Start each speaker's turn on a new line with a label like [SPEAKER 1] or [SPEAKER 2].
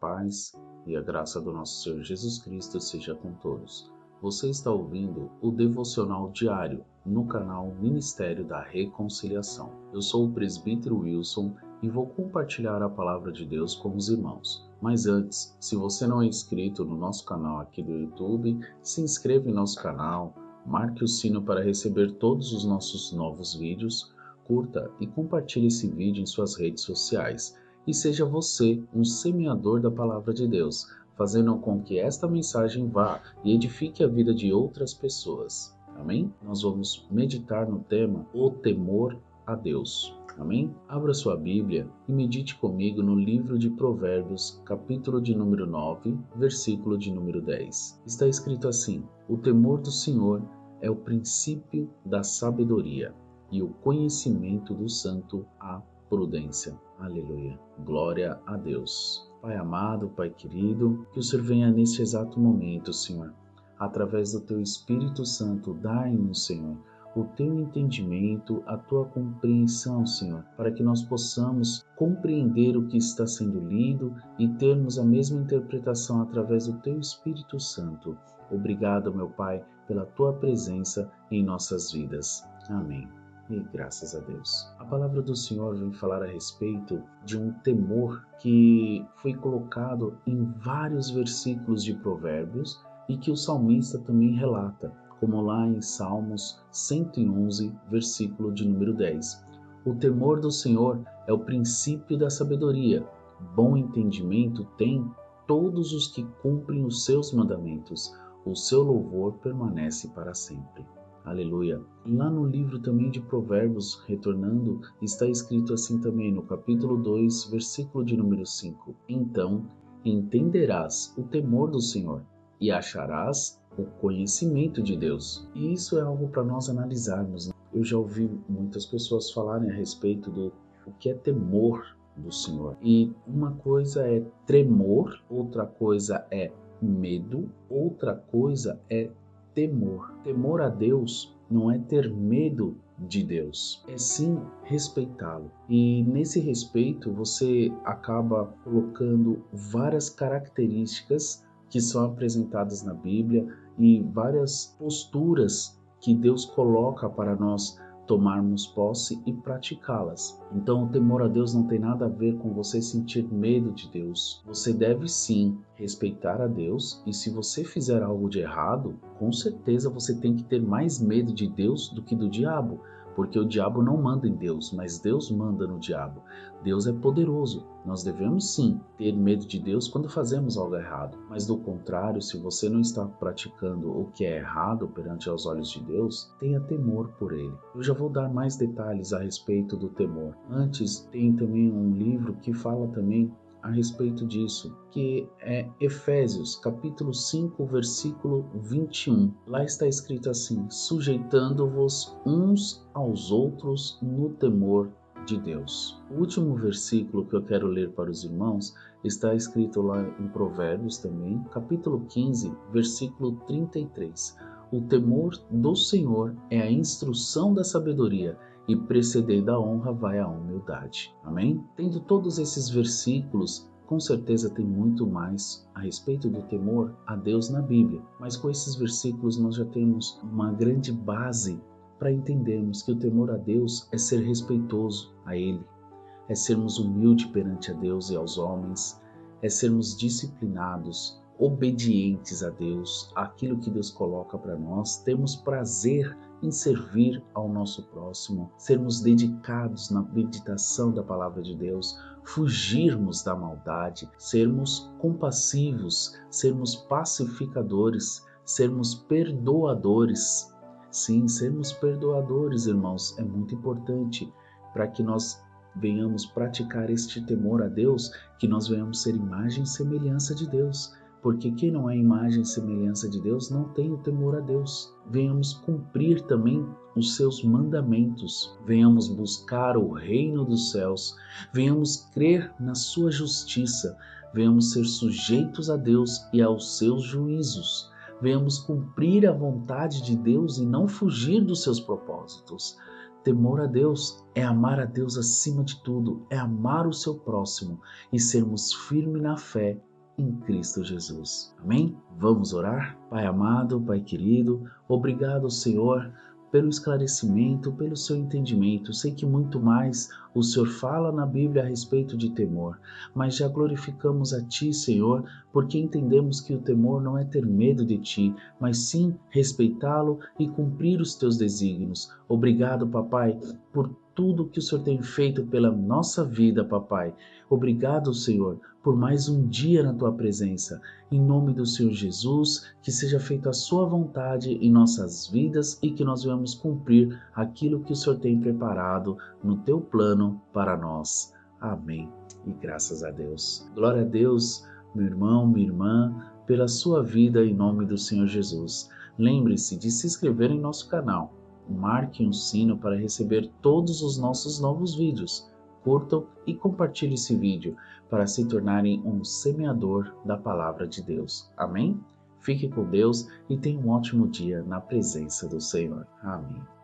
[SPEAKER 1] paz e a graça do nosso Senhor Jesus Cristo seja com todos. Você está ouvindo o devocional diário no canal Ministério da Reconciliação. Eu sou o presbítero Wilson e vou compartilhar a palavra de Deus com os irmãos. Mas antes, se você não é inscrito no nosso canal aqui do YouTube, se inscreva em nosso canal, marque o sino para receber todos os nossos novos vídeos, curta e compartilhe esse vídeo em suas redes sociais e seja você um semeador da palavra de Deus, fazendo com que esta mensagem vá e edifique a vida de outras pessoas. Amém? Nós vamos meditar no tema O temor a Deus. Amém? Abra sua Bíblia e medite comigo no livro de Provérbios, capítulo de número 9, versículo de número 10. Está escrito assim: O temor do Senhor é o princípio da sabedoria, e o conhecimento do santo a prudência. Aleluia. Glória a Deus. Pai amado, Pai querido, que o Senhor venha neste exato momento, Senhor. Através do teu Espírito Santo, dai-nos, Senhor, o teu entendimento, a tua compreensão, Senhor, para que nós possamos compreender o que está sendo lido e termos a mesma interpretação através do teu Espírito Santo. Obrigado, meu Pai, pela tua presença em nossas vidas. Amém e graças a Deus. A palavra do Senhor vem falar a respeito de um temor que foi colocado em vários versículos de Provérbios e que o salmista também relata, como lá em Salmos 111, versículo de número 10. O temor do Senhor é o princípio da sabedoria. Bom entendimento tem todos os que cumprem os seus mandamentos. O seu louvor permanece para sempre. Aleluia. Lá no livro também de Provérbios, retornando, está escrito assim também no capítulo 2, versículo de número 5. Então entenderás o temor do Senhor e acharás o conhecimento de Deus. E isso é algo para nós analisarmos. Né? Eu já ouvi muitas pessoas falarem a respeito do o que é temor do Senhor. E uma coisa é tremor, outra coisa é medo, outra coisa é temor. Temor a Deus não é ter medo de Deus, é sim respeitá-lo. E nesse respeito você acaba colocando várias características que são apresentadas na Bíblia e várias posturas que Deus coloca para nós tomarmos posse e praticá-las. Então, o temor a Deus não tem nada a ver com você sentir medo de Deus. Você deve sim respeitar a Deus e se você fizer algo de errado, com certeza você tem que ter mais medo de Deus do que do diabo porque o diabo não manda em Deus, mas Deus manda no diabo. Deus é poderoso. Nós devemos sim ter medo de Deus quando fazemos algo errado, mas do contrário, se você não está praticando o que é errado perante aos olhos de Deus, tenha temor por ele. Eu já vou dar mais detalhes a respeito do temor. Antes, tem também um livro que fala também a respeito disso, que é Efésios, capítulo 5, versículo 21. Lá está escrito assim: sujeitando-vos uns aos outros no temor de Deus. O último versículo que eu quero ler para os irmãos está escrito lá em Provérbios também, capítulo 15, versículo 33. O temor do Senhor é a instrução da sabedoria e precedendo a honra vai a humildade. Amém? Tendo todos esses versículos, com certeza tem muito mais a respeito do temor a Deus na Bíblia, mas com esses versículos nós já temos uma grande base para entendermos que o temor a Deus é ser respeitoso a Ele, é sermos humildes perante a Deus e aos homens, é sermos disciplinados, obedientes a Deus, aquilo que Deus coloca para nós, temos prazer em servir ao nosso próximo, sermos dedicados na meditação da palavra de Deus, fugirmos da maldade, sermos compassivos, sermos pacificadores, sermos perdoadores. Sim, sermos perdoadores, irmãos, é muito importante para que nós venhamos praticar este temor a Deus, que nós venhamos ser imagem e semelhança de Deus porque quem não é imagem e semelhança de Deus não tem o temor a Deus. Venhamos cumprir também os seus mandamentos, venhamos buscar o reino dos céus, venhamos crer na sua justiça, venhamos ser sujeitos a Deus e aos seus juízos, venhamos cumprir a vontade de Deus e não fugir dos seus propósitos. Temor a Deus é amar a Deus acima de tudo, é amar o seu próximo e sermos firmes na fé em Cristo Jesus. Amém? Vamos orar? Pai amado, Pai querido, obrigado, Senhor pelo esclarecimento, pelo seu entendimento. Sei que muito mais o Senhor fala na Bíblia a respeito de temor, mas já glorificamos a Ti, Senhor, porque entendemos que o temor não é ter medo de Ti, mas sim respeitá-lo e cumprir os Teus desígnios. Obrigado, Papai, por tudo que o Senhor tem feito pela nossa vida, papai. Obrigado, Senhor, por mais um dia na tua presença. Em nome do Senhor Jesus, que seja feita a sua vontade em nossas vidas e que nós venhamos cumprir aquilo que o Senhor tem preparado no teu plano para nós. Amém. E graças a Deus. Glória a Deus, meu irmão, minha irmã, pela sua vida em nome do Senhor Jesus. Lembre-se de se inscrever em nosso canal marque um sino para receber todos os nossos novos vídeos. Curtam e compartilhe esse vídeo para se tornarem um semeador da palavra de Deus. Amém? Fique com Deus e tenha um ótimo dia na presença do Senhor. Amém.